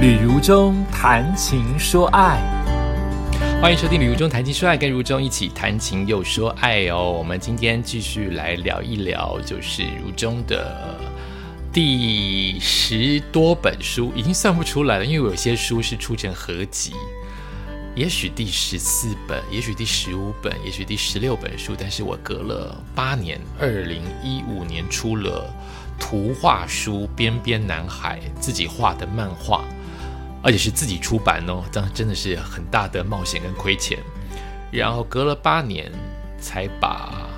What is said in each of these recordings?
旅如中谈情说爱，欢迎收听《旅如中谈情说爱》，跟如中一起谈情又说爱哦。我们今天继续来聊一聊，就是如中的第十多本书，已经算不出来了，因为有些书是出成合集，也许第十四本，也许第十五本，也许第十六本书，但是我隔了八年，二零一五年出了图画书《边边男孩》，自己画的漫画。而且是自己出版哦，这样真的是很大的冒险跟亏钱。然后隔了八年，才把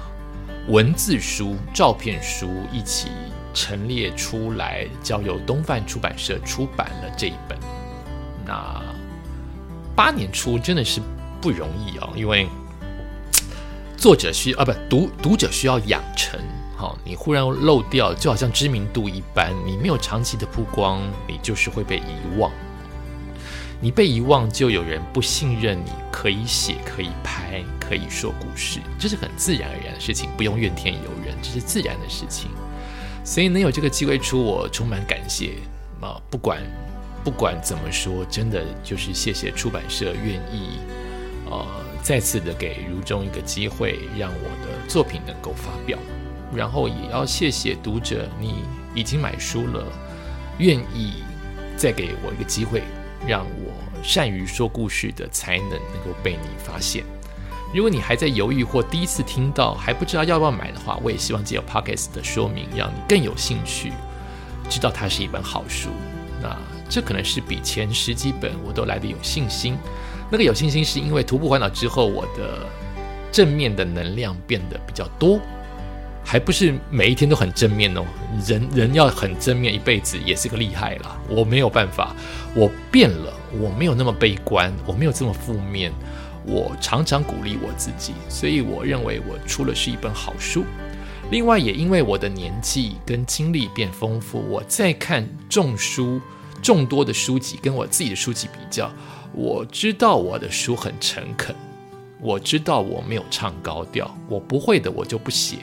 文字书、照片书一起陈列出来，交由东范出版社出版了这一本。那八年出真的是不容易哦，因为作者需啊不读读者需要养成。好，你忽然漏掉，就好像知名度一般，你没有长期的曝光，你就是会被遗忘。你被遗忘，就有人不信任你，可以写，可以拍，可以说故事，这是很自然而然的事情，不用怨天尤人，这是自然的事情。所以能有这个机会出，我充满感谢啊！不管不管怎么说，真的就是谢谢出版社愿意呃再次的给如中一个机会，让我的作品能够发表。然后也要谢谢读者，你已经买书了，愿意再给我一个机会。让我善于说故事的才能能够被你发现。如果你还在犹豫或第一次听到还不知道要不要买的话，我也希望借由 Pockets 的说明，让你更有兴趣，知道它是一本好书。那这可能是比前十几本我都来的有信心。那个有信心是因为徒步环岛之后，我的正面的能量变得比较多。还不是每一天都很正面哦，人人要很正面一辈子也是个厉害啦。我没有办法，我变了，我没有那么悲观，我没有这么负面，我常常鼓励我自己，所以我认为我出了是一本好书。另外，也因为我的年纪跟经历变丰富，我在看众书众多的书籍，跟我自己的书籍比较，我知道我的书很诚恳，我知道我没有唱高调，我不会的我就不写。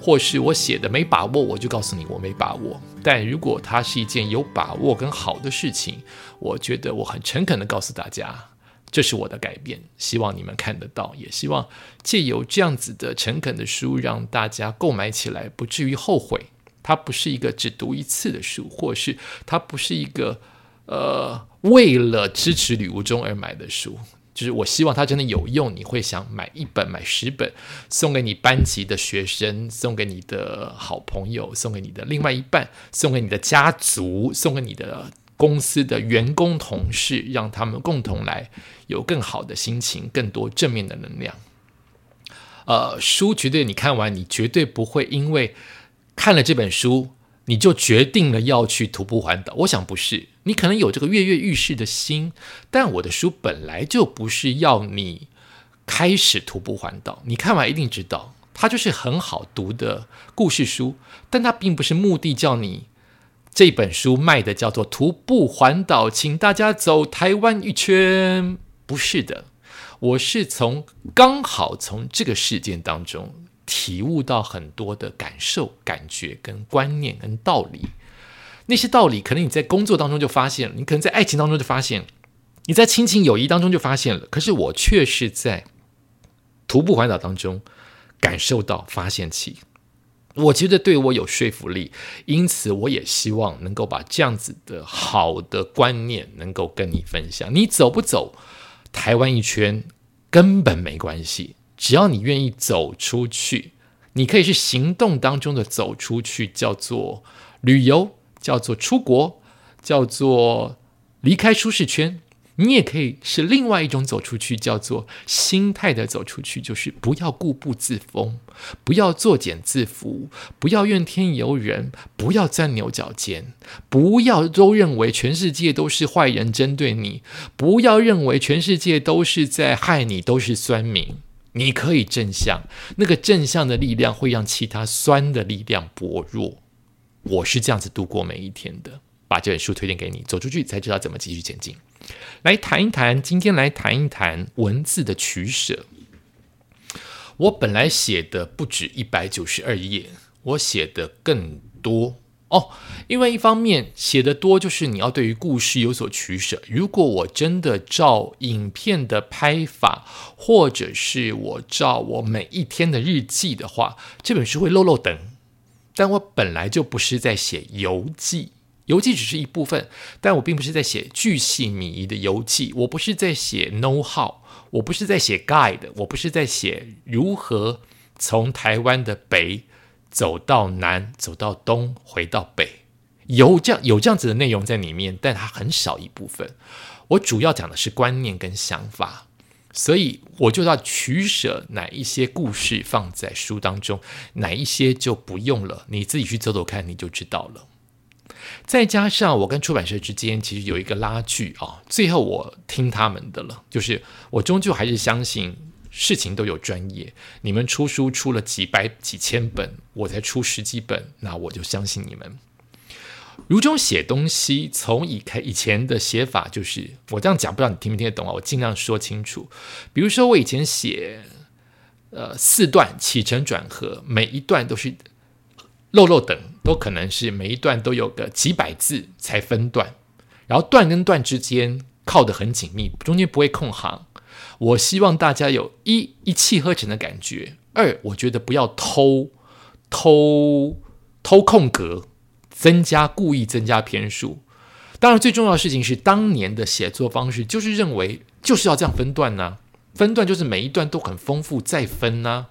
或是我写的没把握，我就告诉你我没把握。但如果它是一件有把握跟好的事情，我觉得我很诚恳的告诉大家，这是我的改变。希望你们看得到，也希望借由这样子的诚恳的书，让大家购买起来不至于后悔。它不是一个只读一次的书，或是它不是一个呃为了支持吕无中而买的书。就是我希望它真的有用，你会想买一本、买十本，送给你班级的学生，送给你的好朋友，送给你的另外一半，送给你的家族，送给你的公司的员工同事，让他们共同来有更好的心情，更多正面的能量。呃，书绝对你看完，你绝对不会因为看了这本书。你就决定了要去徒步环岛？我想不是，你可能有这个跃跃欲试的心，但我的书本来就不是要你开始徒步环岛。你看完一定知道，它就是很好读的故事书，但它并不是目的叫你这本书卖的叫做徒步环岛，请大家走台湾一圈。不是的，我是从刚好从这个事件当中。体悟到很多的感受、感觉、跟观念、跟道理，那些道理可能你在工作当中就发现了，你可能在爱情当中就发现，你在亲情友谊当中就发现了。可是我却是在徒步环岛当中感受到、发现起，我觉得对我有说服力，因此我也希望能够把这样子的好的观念能够跟你分享。你走不走台湾一圈根本没关系。只要你愿意走出去，你可以是行动当中的走出去，叫做旅游，叫做出国，叫做离开舒适圈。你也可以是另外一种走出去，叫做心态的走出去，就是不要固步自封，不要作茧自缚，不要怨天尤人，不要钻牛角尖，不要都认为全世界都是坏人针对你，不要认为全世界都是在害你，都是酸民。你可以正向，那个正向的力量会让其他酸的力量薄弱。我是这样子度过每一天的。把这本书推荐给你，走出去才知道怎么继续前进。来谈一谈，今天来谈一谈文字的取舍。我本来写的不止一百九十二页，我写的更多，哦，因为一方面写的多，就是你要对于故事有所取舍。如果我真的照影片的拍法，或者是我照我每一天的日记的话，这本书会漏漏等。但我本来就不是在写游记，游记只是一部分，但我并不是在写巨细靡遗的游记，我不是在写 know how，我不是在写 guide，我不是在写如何从台湾的北。走到南，走到东，回到北，有这样有这样子的内容在里面，但它很少一部分。我主要讲的是观念跟想法，所以我就要取舍哪一些故事放在书当中，哪一些就不用了。你自己去走走看，你就知道了。再加上我跟出版社之间其实有一个拉锯啊，最后我听他们的了，就是我终究还是相信。事情都有专业，你们出书出了几百几千本，我才出十几本，那我就相信你们。如中写东西，从以开以前的写法，就是我这样讲，不知道你听不听得懂啊？我尽量说清楚。比如说我以前写，呃，四段起承转合，每一段都是漏漏等，都可能是每一段都有个几百字才分段，然后段跟段之间靠得很紧密，中间不会空行。我希望大家有一一气呵成的感觉。二，我觉得不要偷偷偷空格，增加故意增加篇数。当然，最重要的事情是当年的写作方式就是认为就是要这样分段呢，分段就是每一段都很丰富，再分呢。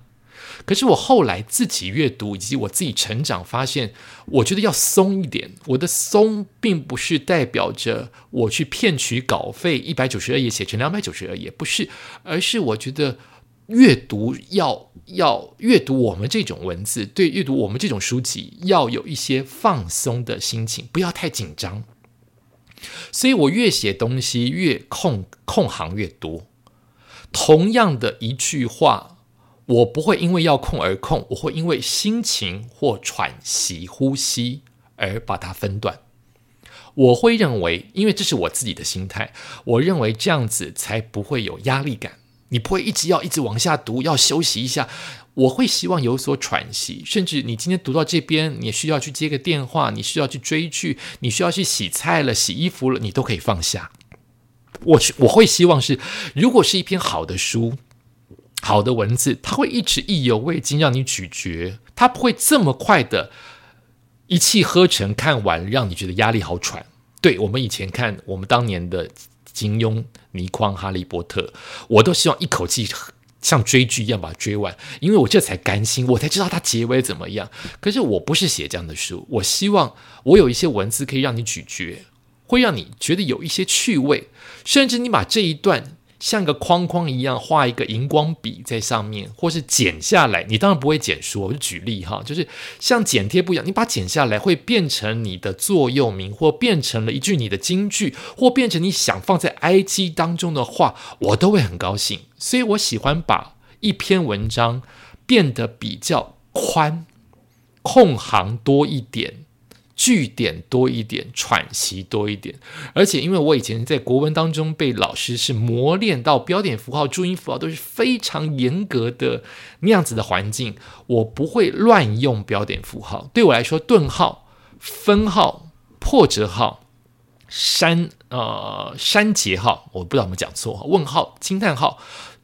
可是我后来自己阅读以及我自己成长，发现我觉得要松一点。我的松并不是代表着我去骗取稿费，一百九十二页写成两百九十二页，不是，而是我觉得阅读要要阅读我们这种文字，对阅读我们这种书籍要有一些放松的心情，不要太紧张。所以我越写东西越空空行越多，同样的一句话。我不会因为要空而空，我会因为心情或喘息、呼吸而把它分段。我会认为，因为这是我自己的心态，我认为这样子才不会有压力感。你不会一直要一直往下读，要休息一下。我会希望有所喘息，甚至你今天读到这边，你需要去接个电话，你需要去追剧，你需要去洗菜了、洗衣服了，你都可以放下。我我会希望是，如果是一篇好的书。好的文字，它会一直意犹未尽，让你咀嚼，它不会这么快的一气呵成看完，让你觉得压力好喘。对我们以前看我们当年的金庸、倪匡、哈利波特，我都希望一口气像追剧一样把它追完，因为我这才甘心，我才知道它结尾怎么样。可是我不是写这样的书，我希望我有一些文字可以让你咀嚼，会让你觉得有一些趣味，甚至你把这一段。像个框框一样画一个荧光笔在上面，或是剪下来，你当然不会剪书。我就举例哈，就是像剪贴布一样，你把它剪下来会变成你的座右铭，或变成了一句你的金句，或变成你想放在 IG 当中的话，我都会很高兴。所以我喜欢把一篇文章变得比较宽，空行多一点。句点多一点，喘息多一点，而且因为我以前在国文当中被老师是磨练到标点符号、注音符号都是非常严格的那样子的环境，我不会乱用标点符号。对我来说，顿号、分号、破折号、删呃删节号，我不知道我们讲错，问号、惊叹号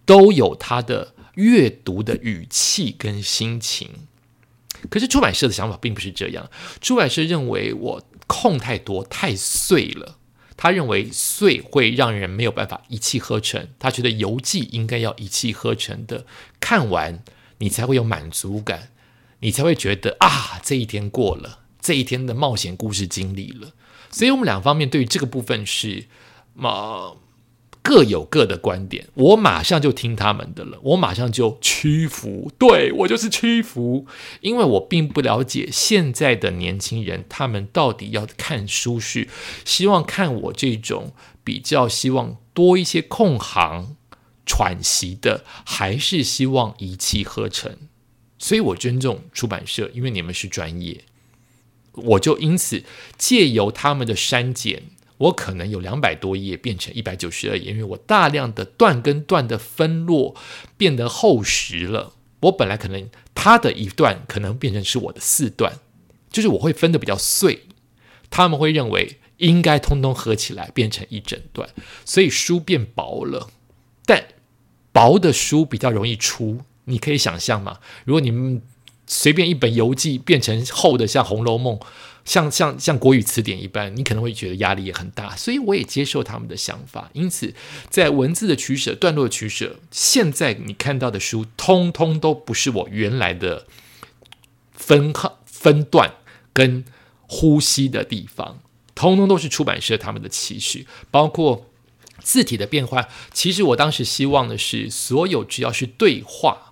都有它的阅读的语气跟心情。可是出版社的想法并不是这样，出版社认为我空太多太碎了，他认为碎会让人没有办法一气呵成，他觉得游记应该要一气呵成的看完，你才会有满足感，你才会觉得啊这一天过了，这一天的冒险故事经历了，所以我们两方面对于这个部分是嘛。各有各的观点，我马上就听他们的了，我马上就屈服，对我就是屈服，因为我并不了解现在的年轻人，他们到底要看书是希望看我这种比较希望多一些空行喘息的，还是希望一气呵成？所以我尊重出版社，因为你们是专业，我就因此借由他们的删减。我可能有两百多页变成一百九十二页，因为我大量的段跟段的分落变得厚实了。我本来可能它的一段可能变成是我的四段，就是我会分的比较碎，他们会认为应该通通合起来变成一整段，所以书变薄了。但薄的书比较容易出，你可以想象吗？如果你们随便一本游记变成厚的，像《红楼梦》。像像像国语词典一般，你可能会觉得压力也很大，所以我也接受他们的想法。因此，在文字的取舍、段落的取舍，现在你看到的书，通通都不是我原来的分号、分段跟呼吸的地方，通通都是出版社他们的期许，包括字体的变换。其实我当时希望的是，所有只要是对话。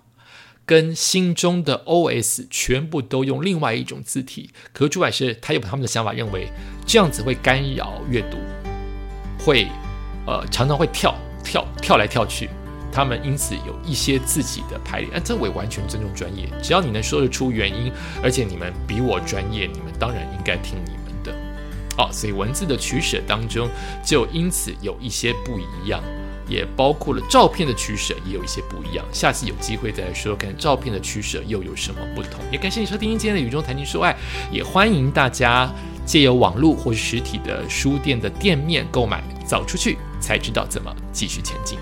跟心中的 OS 全部都用另外一种字体，可是出版社他有他们的想法，认为这样子会干扰阅读，会呃常常会跳跳跳来跳去，他们因此有一些自己的排列，这我也完全尊重专业，只要你能说得出原因，而且你们比我专业，你们当然应该听你们的。哦，所以文字的取舍当中就因此有一些不一样。也包括了照片的取舍，也有一些不一样。下次有机会再说，看照片的取舍又有什么不同。也感谢你收听今天的《雨中谈情说爱》，也欢迎大家借由网络或是实体的书店的店面购买，走出去才知道怎么继续前进。